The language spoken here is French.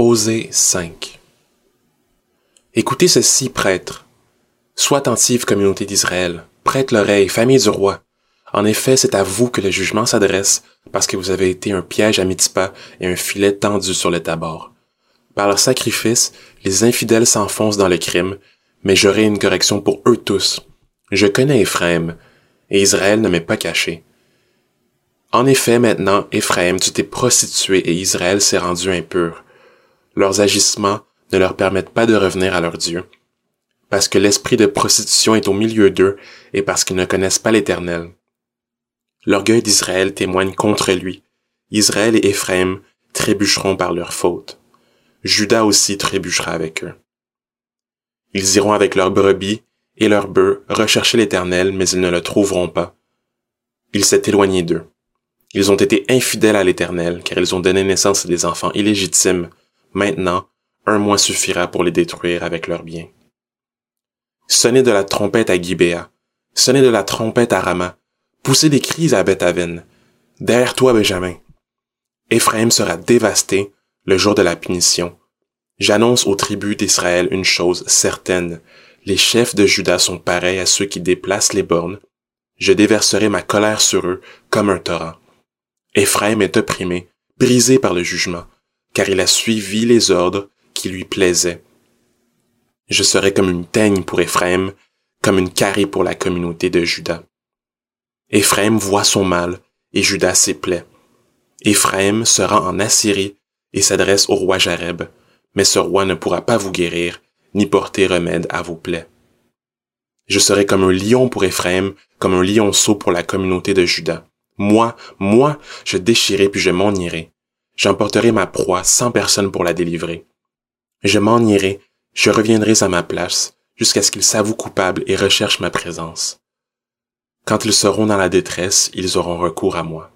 Osée 5 Écoutez ceci, prêtres. Sois attentive, communauté d'Israël. Prête l'oreille, famille du roi. En effet, c'est à vous que le jugement s'adresse, parce que vous avez été un piège à Mitzpah et un filet tendu sur le tabord. Par leur sacrifice, les infidèles s'enfoncent dans le crime, mais j'aurai une correction pour eux tous. Je connais Éphraïm, et Israël ne m'est pas caché. En effet, maintenant, Éphraïm, tu t'es prostitué et Israël s'est rendu impur. Leurs agissements ne leur permettent pas de revenir à leur Dieu, parce que l'esprit de prostitution est au milieu d'eux et parce qu'ils ne connaissent pas l'Éternel. L'orgueil d'Israël témoigne contre lui. Israël et Éphraïm trébucheront par leur faute. Judas aussi trébuchera avec eux. Ils iront avec leurs brebis et leurs bœufs rechercher l'Éternel, mais ils ne le trouveront pas. Il s'est éloigné d'eux. Ils ont été infidèles à l'Éternel, car ils ont donné naissance à des enfants illégitimes. Maintenant, un mois suffira pour les détruire avec leurs biens. Sonnez de la trompette à Gibéa, sonnez de la trompette à Rama, poussez des cris à Bethaven. Derrière toi, Benjamin. Éphraïm sera dévasté le jour de la punition. J'annonce aux tribus d'Israël une chose certaine. Les chefs de Juda sont pareils à ceux qui déplacent les bornes. Je déverserai ma colère sur eux comme un torrent. Éphraïm est opprimé, brisé par le jugement, car il a suivi les ordres qui lui plaisaient. Je serai comme une teigne pour Éphraïm, comme une carie pour la communauté de Juda. Éphraïm voit son mal, et Juda ses plaies. Éphraïm se rend en Assyrie et s'adresse au roi Jareb, mais ce roi ne pourra pas vous guérir, ni porter remède à vos plaies. Je serai comme un lion pour Éphraïm, comme un lionceau pour la communauté de Juda. Moi, moi, je déchirai puis je m'en irai. J'emporterai ma proie sans personne pour la délivrer. Je m'en irai, je reviendrai à ma place, jusqu'à ce qu'ils s'avouent coupables et recherchent ma présence. Quand ils seront dans la détresse, ils auront recours à moi.